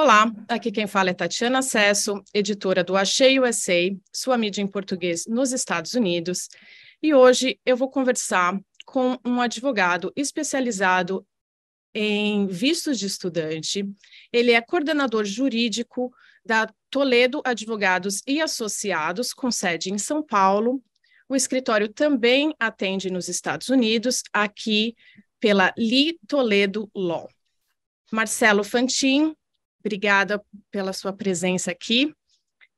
Olá, aqui quem fala é Tatiana Acesso, editora do Achei USA, sua mídia em português nos Estados Unidos, e hoje eu vou conversar com um advogado especializado em vistos de estudante. Ele é coordenador jurídico da Toledo Advogados e Associados, com sede em São Paulo. O escritório também atende nos Estados Unidos, aqui pela Li Toledo Law. Marcelo Fantin, obrigada pela sua presença aqui.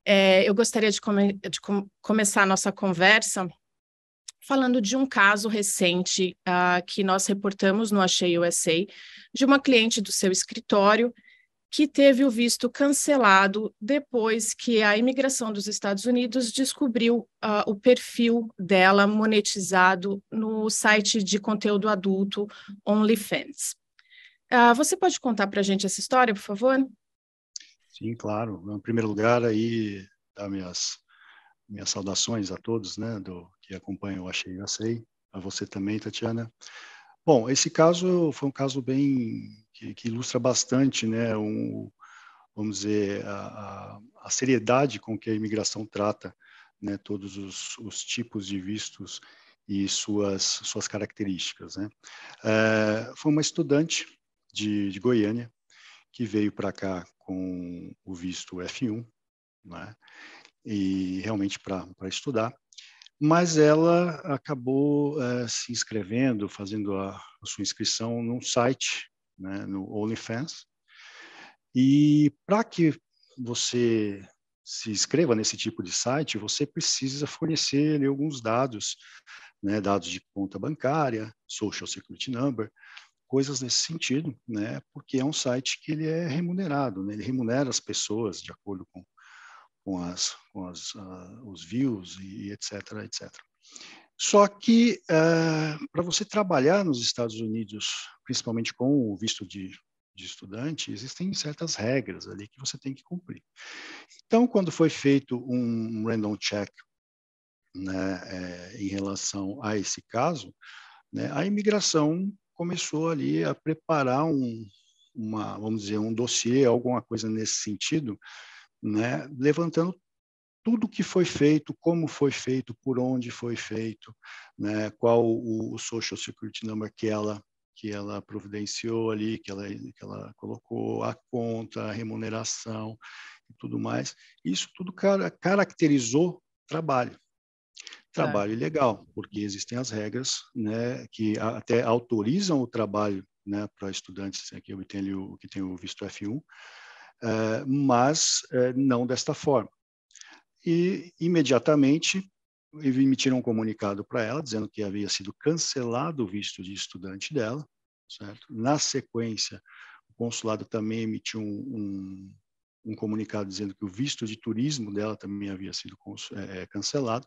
É, eu gostaria de, come de com começar a nossa conversa falando de um caso recente uh, que nós reportamos no Achei USA, de uma cliente do seu escritório que teve o visto cancelado depois que a imigração dos Estados Unidos descobriu uh, o perfil dela monetizado no site de conteúdo adulto OnlyFans. Uh, você pode contar para a gente essa história, por favor? Sim, claro. Em primeiro lugar, aí, dar minhas, minhas saudações a todos né, do, que acompanham o Achei e Sei, a você também, Tatiana. Bom, esse caso foi um caso bem que, que ilustra bastante, né, um, vamos dizer, a, a, seriedade com que a imigração trata né, todos os, os tipos de vistos e suas, suas características. Né? É, foi uma estudante de, de Goiânia, que veio para cá com o visto F1, né? e realmente para estudar, mas ela acabou é, se inscrevendo, fazendo a, a, sua inscrição num site, né, no OnlyFans, e para que você se inscreva nesse tipo de site, você precisa fornecer ali, alguns dados, né, dados de conta bancária, Social Security Number, coisas nesse sentido, né? Porque é um site que ele é remunerado, né? Ele remunera as pessoas de acordo com, com, as, com as, uh, os views e etc, etc. Só que uh, para você trabalhar nos Estados Unidos, principalmente com o visto de, de estudante, existem certas regras ali que você tem que cumprir. Então, quando foi feito um random check né, é, em relação a esse caso, né, a imigração começou ali a preparar um, uma, vamos dizer, um dossiê, alguma coisa nesse sentido, né, levantando tudo que foi feito, como foi feito, por onde foi feito, né, qual o, o social security number que ela que ela providenciou ali, que ela, que ela colocou a conta, a remuneração e tudo mais. Isso tudo cara, caracterizou trabalho. Trabalho ilegal, porque existem as regras né, que até autorizam o trabalho né, para estudantes né, que, tem o, que tem o visto F1, é, mas é, não desta forma. E, imediatamente, emitiram um comunicado para ela, dizendo que havia sido cancelado o visto de estudante dela, certo? Na sequência, o consulado também emitiu um, um, um comunicado dizendo que o visto de turismo dela também havia sido é, cancelado,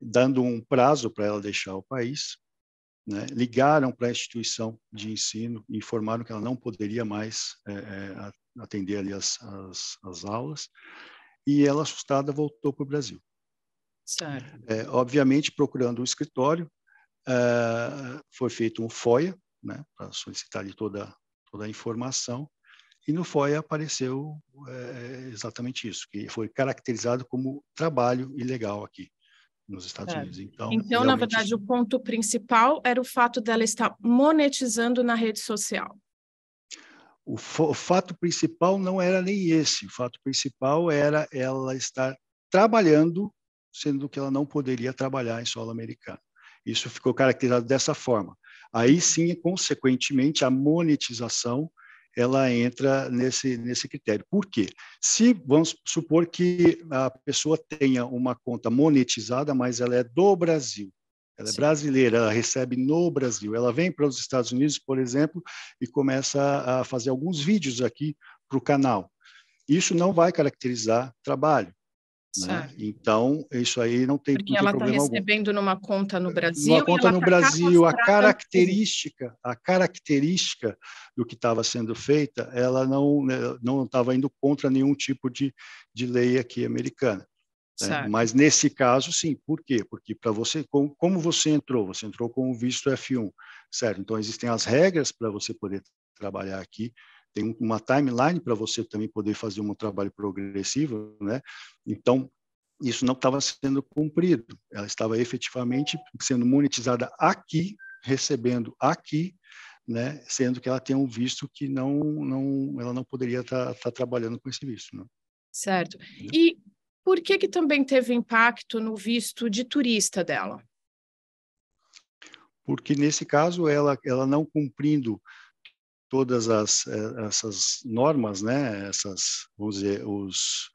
dando um prazo para ela deixar o país. Né? Ligaram para a instituição de ensino e informaram que ela não poderia mais é, é, atender ali as, as, as, aulas. E ela, assustada, voltou para o Brasil. É, obviamente, procurando o escritório, é, foi feito um FOIA, né, para solicitar ali toda, toda a informação, e no FOIA apareceu é, exatamente isso, que foi caracterizado como trabalho ilegal aqui nos Estados é. Unidos. Então, então na verdade, o ponto principal era o fato dela estar monetizando na rede social. O, o fato principal não era nem esse. O fato principal era ela estar trabalhando, sendo que ela não poderia trabalhar em solo americano. Isso ficou caracterizado dessa forma. Aí sim, consequentemente, a monetização ela entra nesse, nesse critério. Por quê? Se vamos supor que a pessoa tenha uma conta monetizada, mas ela é do Brasil, ela é Sim. brasileira, ela recebe no Brasil, ela vem para os Estados Unidos, por exemplo, e começa a fazer alguns vídeos aqui para o canal. Isso não vai caracterizar trabalho. Né? Então, isso aí não tem, Porque não ela está recebendo algum. numa conta no Brasil. Uma conta no Brasil, a característica, a característica do que estava sendo feita, ela não né, não estava indo contra nenhum tipo de, de lei aqui americana. Né? Mas nesse caso, sim. Por quê? Porque para você, como, como você entrou? Você entrou com o visto F1, certo? Então existem as regras para você poder trabalhar aqui tem uma timeline para você também poder fazer um trabalho progressivo, né? Então, isso não estava sendo cumprido. Ela estava efetivamente sendo monetizada aqui, recebendo aqui, né? Sendo que ela tem um visto que não, não, ela não poderia estar tá, tá trabalhando com esse visto, né? Certo. E por que que também teve impacto no visto de turista dela? Porque nesse caso ela, ela não cumprindo todas as eh, essas normas, né? Essas, vamos dizer, os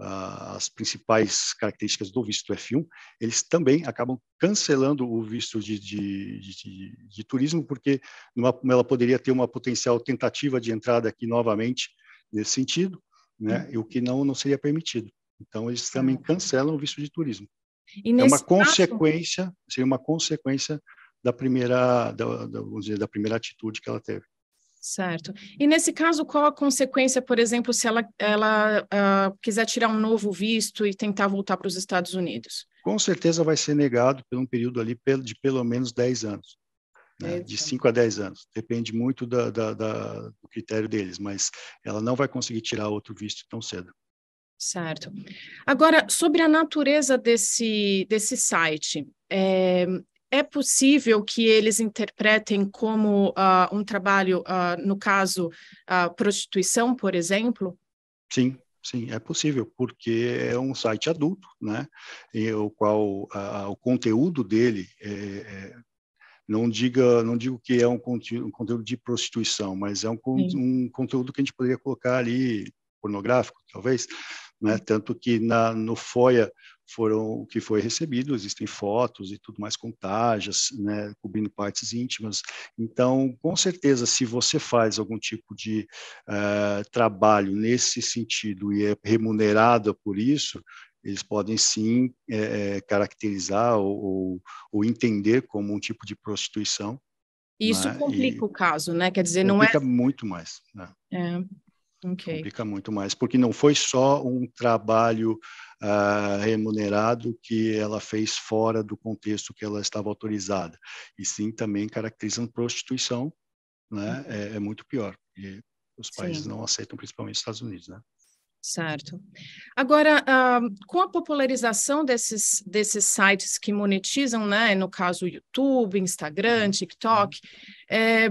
as principais características do visto F1, eles também acabam cancelando o visto de, de, de, de turismo, porque numa, ela poderia ter uma potencial tentativa de entrada aqui novamente nesse sentido, né? E o que não não seria permitido. Então eles também ah. cancelam o visto de turismo. é uma consequência, caso... seria uma consequência da primeira, da, da, vamos dizer, da primeira atitude que ela teve. Certo. E nesse caso, qual a consequência, por exemplo, se ela, ela uh, quiser tirar um novo visto e tentar voltar para os Estados Unidos? Com certeza vai ser negado por um período ali de pelo menos 10 anos. Né? De 5 a 10 anos. Depende muito da, da, da, do critério deles, mas ela não vai conseguir tirar outro visto tão cedo. Certo. Agora, sobre a natureza desse, desse site, é, é possível que eles interpretem como uh, um trabalho, uh, no caso, uh, prostituição, por exemplo? Sim, sim, é possível, porque é um site adulto, né? E o qual o conteúdo dele é, é, não diga, não digo que é um conteúdo, um conteúdo de prostituição, mas é um, um, conteúdo que a gente poderia colocar ali pornográfico, talvez, né? Tanto que na, no FOIA foram o que foi recebido, existem fotos e tudo mais com tajas, né, cobrindo partes íntimas. Então, com certeza, se você faz algum tipo de uh, trabalho nesse sentido e é remunerada por isso, eles podem sim é, caracterizar ou, ou, ou, entender como um tipo de prostituição. Isso né? complica e o caso, né? Quer dizer, não é. Complica muito mais. Né? É. Okay. Complica muito mais, porque não foi só um trabalho uh, remunerado que ela fez fora do contexto que ela estava autorizada, e sim também caracterizando prostituição, né? Uhum. É, é muito pior. E os países sim. não aceitam, principalmente os Estados Unidos, né? Certo. Agora, uh, com a popularização desses, desses sites que monetizam, né, no caso YouTube, Instagram, uhum. TikTok, é,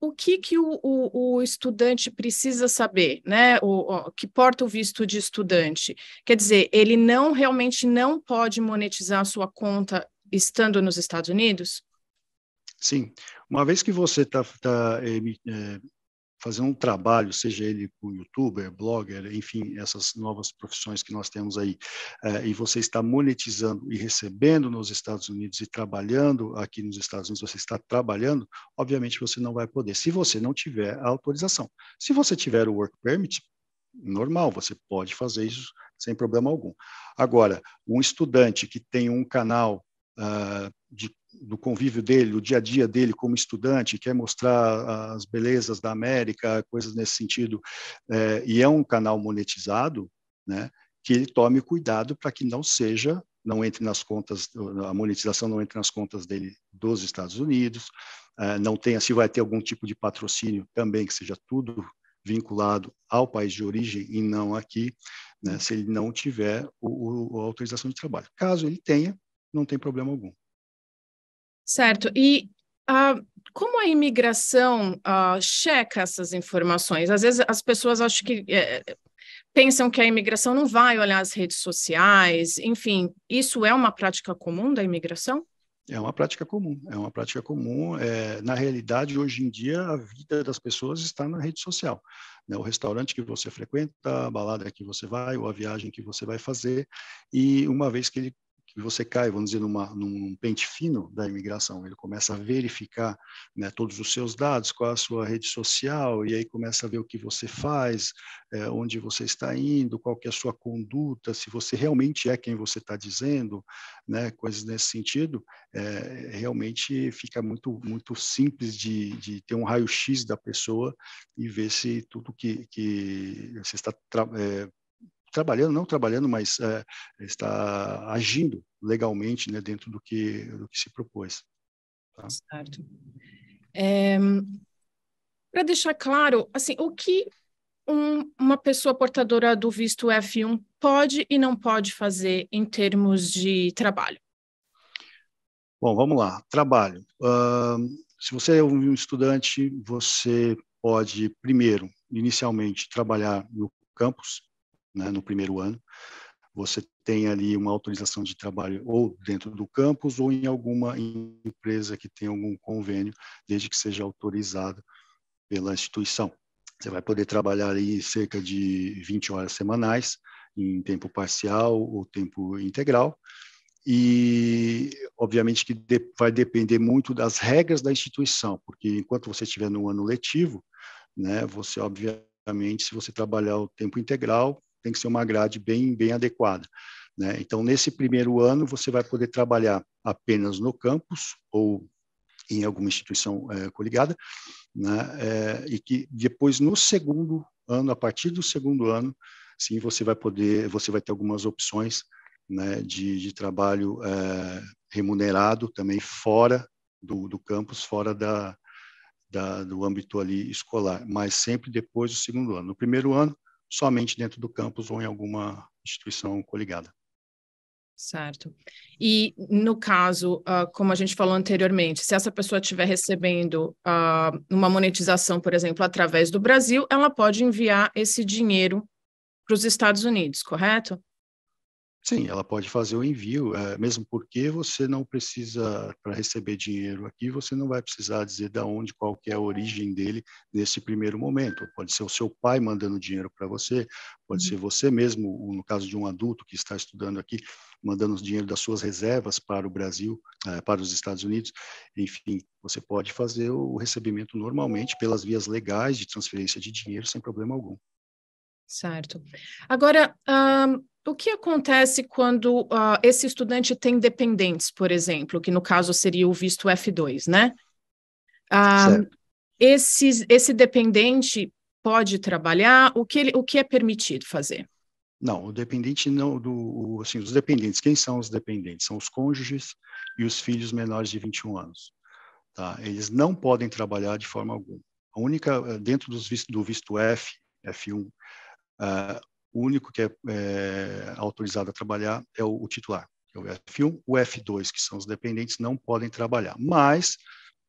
o que, que o, o, o, estudante precisa saber, né? O, o, que porta o visto de estudante. Quer dizer, ele não realmente não pode monetizar a sua conta estando nos Estados Unidos? Sim. Uma vez que você está tá, é, fazer um trabalho, seja ele com youtuber, blogger, enfim, essas novas profissões que nós temos aí, é, e você está monetizando e recebendo nos Estados Unidos e trabalhando aqui nos Estados Unidos, você está trabalhando, obviamente você não vai poder, se você não tiver a autorização. Se você tiver o work permit, normal, você pode fazer isso sem problema algum. Agora, um estudante que tem um canal uh, de do convívio dele, do dia a dia dele como estudante, quer mostrar as belezas da América, coisas nesse sentido, é, e é um canal monetizado, né, que ele tome cuidado para que não seja, não entre nas contas, a monetização não entre nas contas dele dos Estados Unidos, é, não tenha, se vai ter algum tipo de patrocínio também, que seja tudo vinculado ao país de origem e não aqui, né, se ele não tiver o, o, a autorização de trabalho. Caso ele tenha, não tem problema algum. Certo. E uh, como a imigração uh, checa essas informações? Às vezes as pessoas acham que é, pensam que a imigração não vai olhar as redes sociais, enfim, isso é uma prática comum da imigração? É uma prática comum, é uma prática comum. É, na realidade, hoje em dia, a vida das pessoas está na rede social. Né? O restaurante que você frequenta, a balada que você vai, ou a viagem que você vai fazer, e uma vez que ele e você cai, vamos dizer, numa, num pente fino da imigração. Ele começa a verificar né, todos os seus dados, qual a sua rede social, e aí começa a ver o que você faz, é, onde você está indo, qual que é a sua conduta, se você realmente é quem você está dizendo, né, coisas nesse sentido, é, realmente fica muito, muito simples de, de ter um raio-x da pessoa e ver se tudo que, que você está é, trabalhando, não trabalhando, mas é, está agindo legalmente né, dentro do que, do que se propôs. Tá? Certo. É, Para deixar claro, assim, o que um, uma pessoa portadora do visto F1 pode e não pode fazer em termos de trabalho? Bom, vamos lá. Trabalho. Uh, se você é um estudante, você pode, primeiro, inicialmente, trabalhar no campus, né, no primeiro ano. Você tem ali uma autorização de trabalho ou dentro do campus ou em alguma empresa que tenha algum convênio, desde que seja autorizado pela instituição. Você vai poder trabalhar aí cerca de 20 horas semanais, em tempo parcial ou tempo integral. E, obviamente, que de, vai depender muito das regras da instituição, porque enquanto você estiver no ano letivo, né, você, obviamente, se você trabalhar o tempo integral, tem que ser uma grade bem, bem adequada. Né? Então, nesse primeiro ano, você vai poder trabalhar apenas no campus ou em alguma instituição é, coligada, né? É, e que depois no segundo ano, a partir do segundo ano, sim, você vai poder, você vai ter algumas opções, né, de, de trabalho é, remunerado também fora do, do campus, fora da, da, do âmbito ali escolar, mas sempre depois do segundo ano. No primeiro ano, somente dentro do campus ou em alguma instituição coligada. Certo. E no caso, uh, como a gente falou anteriormente, se essa pessoa estiver recebendo uh, uma monetização, por exemplo, através do Brasil, ela pode enviar esse dinheiro para os Estados Unidos, correto? Sim, ela pode fazer o envio, é, mesmo porque você não precisa, para receber dinheiro aqui, você não vai precisar dizer de onde, qual é a origem dele nesse primeiro momento. Pode ser o seu pai mandando dinheiro para você, pode uhum. ser você mesmo, no caso de um adulto que está estudando aqui, mandando dinheiro das suas reservas para o Brasil, é, para os Estados Unidos. Enfim, você pode fazer o recebimento normalmente pelas vias legais de transferência de dinheiro sem problema algum. Certo. Agora, um o que acontece quando uh, esse estudante tem dependentes, por exemplo, que no caso seria o visto F2, né? Uh, esse, esse dependente pode trabalhar? O que, ele, o que é permitido fazer? Não, o dependente não, do, assim, os dependentes, quem são os dependentes? São os cônjuges e os filhos menores de 21 anos. Tá? Eles não podem trabalhar de forma alguma. A única, eh, dentro dos visto, do visto F, F1, uh, o único que é, é autorizado a trabalhar é o, o titular, que é o F1. O F2, que são os dependentes, não podem trabalhar. Mas,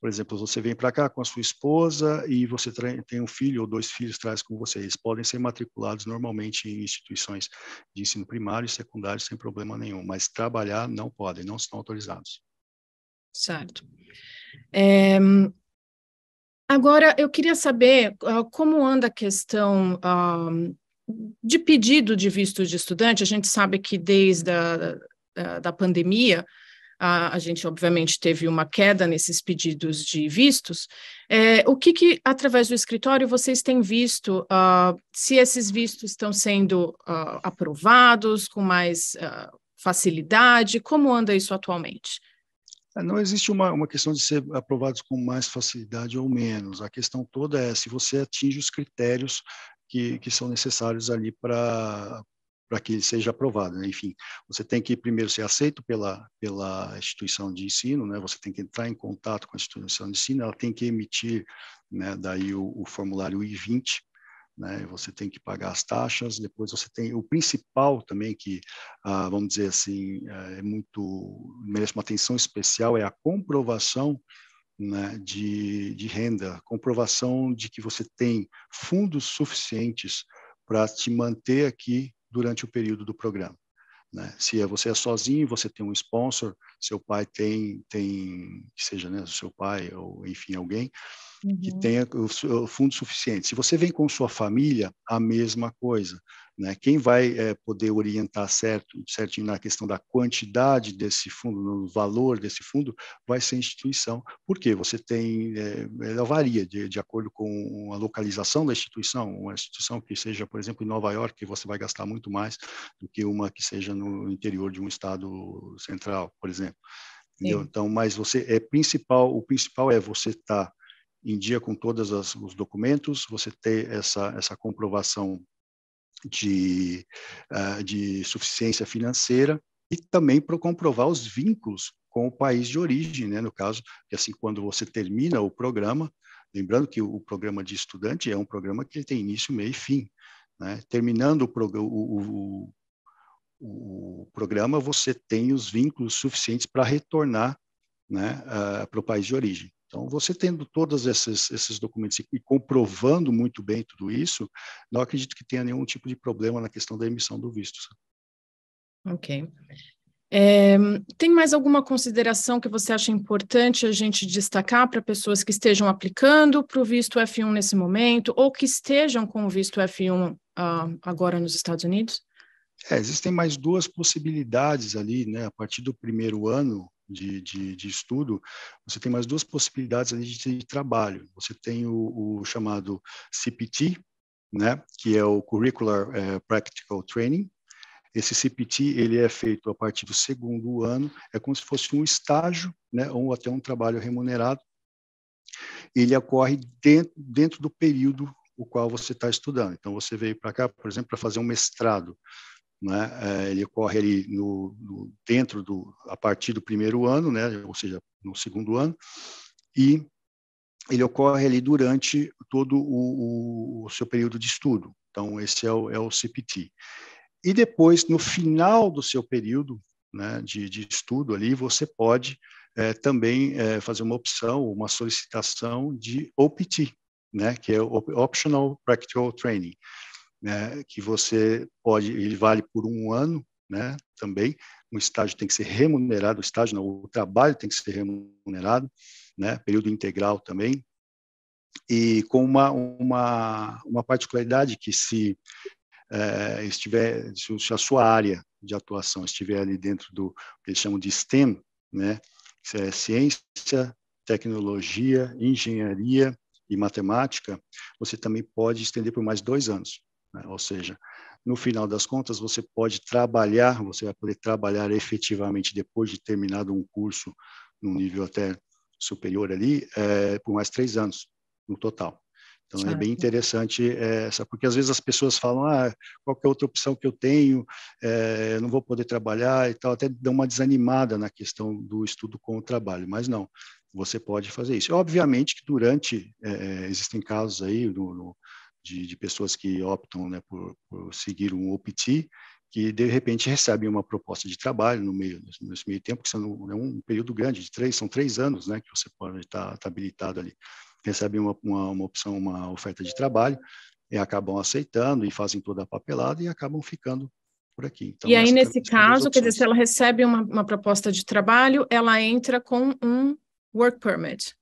por exemplo, você vem para cá com a sua esposa e você tem um filho ou dois filhos traz com você. Eles podem ser matriculados normalmente em instituições de ensino primário e secundário sem problema nenhum, mas trabalhar não podem, não estão autorizados. Certo. É, agora, eu queria saber uh, como anda a questão uh, de pedido de visto de estudante, a gente sabe que desde a da, da pandemia, a, a, gente obviamente teve uma queda nesses pedidos de vistos. É, o que, que, através do escritório, vocês têm visto uh, se esses vistos estão sendo uh, aprovados com mais uh, facilidade? Como anda isso atualmente? É, não existe uma, uma questão de ser aprovados com mais facilidade ou menos. A questão toda é se você atinge os critérios que, que são necessários ali para para que seja aprovado. Né? Enfim, você tem que primeiro ser aceito pela, pela instituição de ensino, né? você tem que entrar em contato com a instituição de ensino, ela tem que emitir né, daí o, o formulário I-20, né? você tem que pagar as taxas, depois você tem o principal também que, ah, vamos dizer assim, é muito, merece uma atenção especial, é a comprovação né, de, de renda, comprovação de que você tem fundos suficientes para te manter aqui durante o período do programa. Né? Se é, você é sozinho, você tem um sponsor, seu pai tem, tem seja né, seu pai ou enfim alguém, uhum. que tenha fundo suficiente. Se você vem com sua família, a mesma coisa. Né? Quem vai é, poder orientar certo, certinho na questão da quantidade desse fundo, no valor desse fundo, vai ser a instituição. Por quê? Você tem, é, ela varia de, de acordo com a localização da instituição. Uma instituição que seja, por exemplo, em Nova York, você vai gastar muito mais do que uma que seja no interior de um estado central, por exemplo. Então, mas você é principal, o principal é você estar tá em dia com todos os documentos, você ter essa, essa comprovação de, uh, de suficiência financeira e também para comprovar os vínculos com o país de origem, né? No caso, que assim quando você termina o programa, lembrando que o programa de estudante é um programa que tem início, meio e fim. Né? Terminando o, o, o, o, programa, você tem os vínculos suficientes para retornar né, uh, para o país de origem. Então, você tendo todos esses, esses documentos e comprovando muito bem tudo isso, não acredito que tenha nenhum tipo de problema na questão da emissão do visto. Ok. É, tem mais alguma consideração que você acha importante a gente destacar para pessoas que estejam aplicando para o visto F1 nesse momento ou que estejam com o visto F1 uh, ah, agora nos Estados Unidos? É, existem mais duas possibilidades ali, né? A partir do primeiro ano de, de, de estudo, você tem mais duas possibilidades ali de, de trabalho. Você tem o, o, chamado CPT, né? Que é o Curricular uh, Practical Training, esse CPT ele é feito a partir do segundo ano, é como se fosse um estágio, né, ou até um trabalho remunerado. Ele ocorre dentro, dentro do período o qual você está estudando. Então, você veio para cá, por exemplo, para fazer um mestrado. Né? É, ele ocorre ali no, no, dentro do, a partir do primeiro ano, né? ou seja, no segundo ano, e ele ocorre ali durante todo o, o, seu período de estudo. Então, esse é o, é o CPT. E depois, no final do seu período né, de, de estudo ali, você pode é, também é, fazer uma opção, uma solicitação de OPT, né, que é Optional Practical Training, né, que você pode, ele vale por um ano, né, também, o estágio tem que ser remunerado, o estágio não, o trabalho tem que ser remunerado, né, período integral também, e com uma, uma, uma particularidade que se é, estiver, se a sua área de atuação estiver ali dentro do que eles chamam de STEM, né, que é ciência, tecnologia, engenharia e matemática, você também pode estender por mais dois anos. Né? Ou seja, no final das contas, você pode trabalhar, você vai poder trabalhar efetivamente depois de terminado um curso num nível até superior ali, é, por mais três anos no total. Então certo. é bem interessante essa, porque às vezes as pessoas falam, ah, qual é outra opção que eu tenho, é, eu não vou poder trabalhar e tal, até dão uma desanimada na questão do estudo com o trabalho, mas não, você pode fazer isso. Obviamente que durante, é, existem casos aí no, no, de, de, pessoas que optam né, por, por seguir um OPT, que de repente recebem uma proposta de trabalho no meio nesse meio tempo, que são é um período grande de três, são três anos, né, que você pode estar, estar habilitado ali recebem uma, uma, uma opção, uma oferta de trabalho, e acabam aceitando e fazem toda a papelada e acabam ficando por aqui. Então, e aí, nesse caso, quer dizer, se ela recebe uma, uma proposta de trabalho, ela entra com um work permit.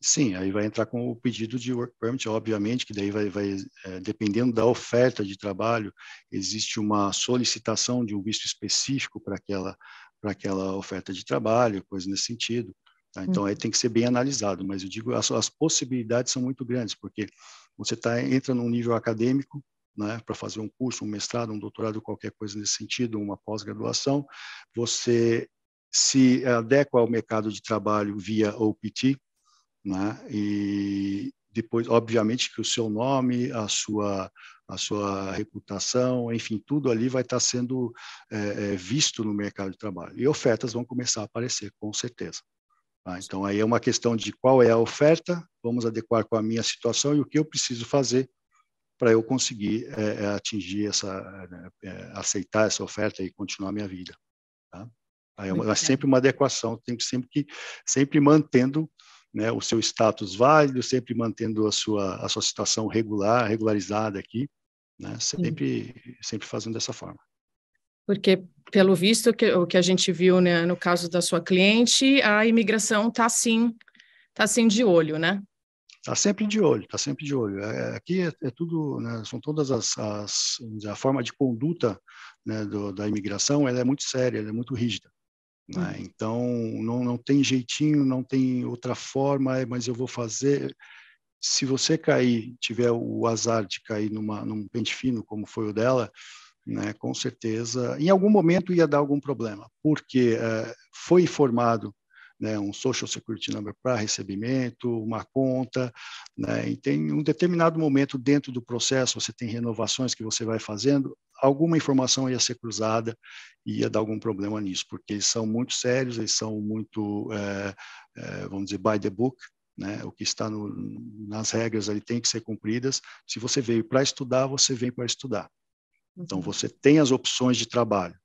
Sim, aí vai entrar com o pedido de work permit, obviamente, que daí vai, vai é, dependendo da oferta de trabalho, existe uma solicitação de um visto específico para aquela, para aquela oferta de trabalho, coisa nesse sentido. Tá? Então, aí tem que ser bem analisado, mas eu digo, as, as possibilidades são muito grandes, porque você tá, entra num nível acadêmico, né, para fazer um curso, um mestrado, um doutorado, qualquer coisa nesse sentido, uma pós-graduação, você se adequa ao mercado de trabalho via OPT, né, e depois, obviamente, que o seu nome, a sua, a sua reputação, enfim, tudo ali vai estar sendo é, visto no mercado de trabalho. E ofertas vão começar a aparecer, com certeza. Tá? Então, aí é uma questão de qual é a oferta, vamos adequar com a minha situação e o que eu preciso fazer para eu conseguir é, é atingir essa, é, aceitar essa oferta e continuar a minha vida. Tá? Aí é, uma, é sempre uma adequação, tem que sempre que sempre mantendo né, o seu status válido, sempre mantendo a sua a sua situação regular, regularizada aqui, né, sempre Sim. sempre fazendo dessa forma. Porque, pelo visto, que, o que a gente viu né, no caso da sua cliente, a imigração está sim, tá sim de olho, né? Está sempre de olho, está sempre de olho. É, aqui é, é tudo, né, são todas as, as a forma de conduta né, do, da imigração, ela é muito séria, ela é muito rígida. Né? Uhum. Então, não, não tem jeitinho, não tem outra forma, é, mas eu vou fazer. Se você cair, tiver o azar de cair numa, num pente fino, como foi o dela, né, com certeza, em algum momento ia dar algum problema, porque uh, foi informado né, um Social Security Number para recebimento, uma conta, né, e tem um determinado momento dentro do processo, você tem renovações que você vai fazendo, alguma informação ia ser cruzada e ia dar algum problema nisso, porque eles são muito sérios, eles são muito, é, é, vamos dizer, by the book, né? O que está no, nas regras ali tem que ser cumpridas. Se você veio para estudar, você vem para estudar. Então, uhum. você tem as opções de trabalho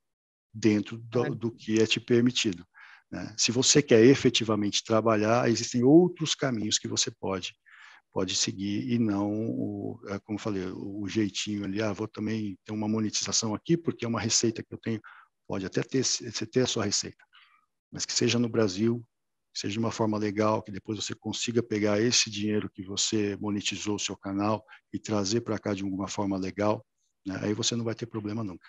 dentro do, do que é te permitido. Né? Se você quer efetivamente trabalhar, existem outros caminhos que você pode pode seguir e não, o, é, como falei, o jeitinho ali, ah, vou também ter uma monetização aqui porque é uma receita que eu tenho, pode até ter, você ter a sua receita, mas que seja no Brasil, seja de uma forma legal, que depois você consiga pegar esse dinheiro que você monetizou o seu canal e trazer para cá de alguma forma legal, né? aí você não vai ter problema nunca.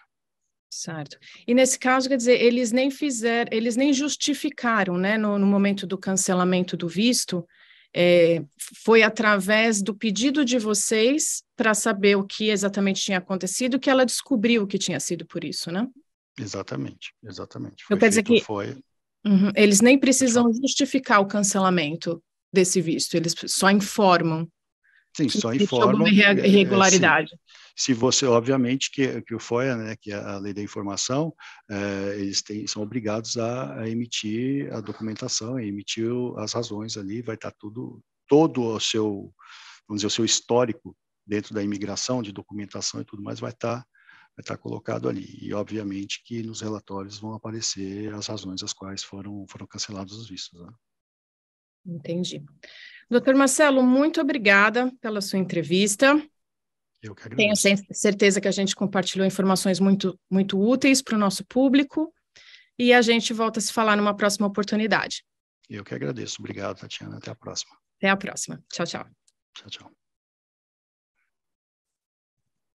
Certo. E nesse caso, quer dizer, eles nem fizeram, eles nem justificaram, né, no, no momento do cancelamento do visto, é, foi através do pedido de vocês para saber o que exatamente tinha acontecido que ela descobriu que tinha sido por isso, né? Exatamente, exatamente. Foi eu quero dizer que foi Uhum. Eles nem precisam justificar o cancelamento desse visto, eles só informam. Sim, só informam. irregularidade. É, se, você, obviamente, que, que o FOIA, né, que é a lei da informação, é, eles têm, são obrigados a, a, emitir a documentação, a emitir as razões ali, vai estar tudo, todo o seu, vamos dizer, o seu histórico dentro da imigração, de documentação e tudo mais, vai estar vai estar colocado ali. E, obviamente, que nos relatórios vão aparecer as razões às quais foram, foram cancelados os vistos. Né? Entendi. Doutor Marcelo, muito obrigada pela sua entrevista. Eu que agradeço. Tenho certeza que a gente compartilhou informações muito, muito úteis para o nosso público e a gente volta a se falar numa próxima oportunidade. Eu que agradeço. Obrigado, Tatiana. Até a próxima. Até a próxima. Tchau, tchau. Tchau, tchau.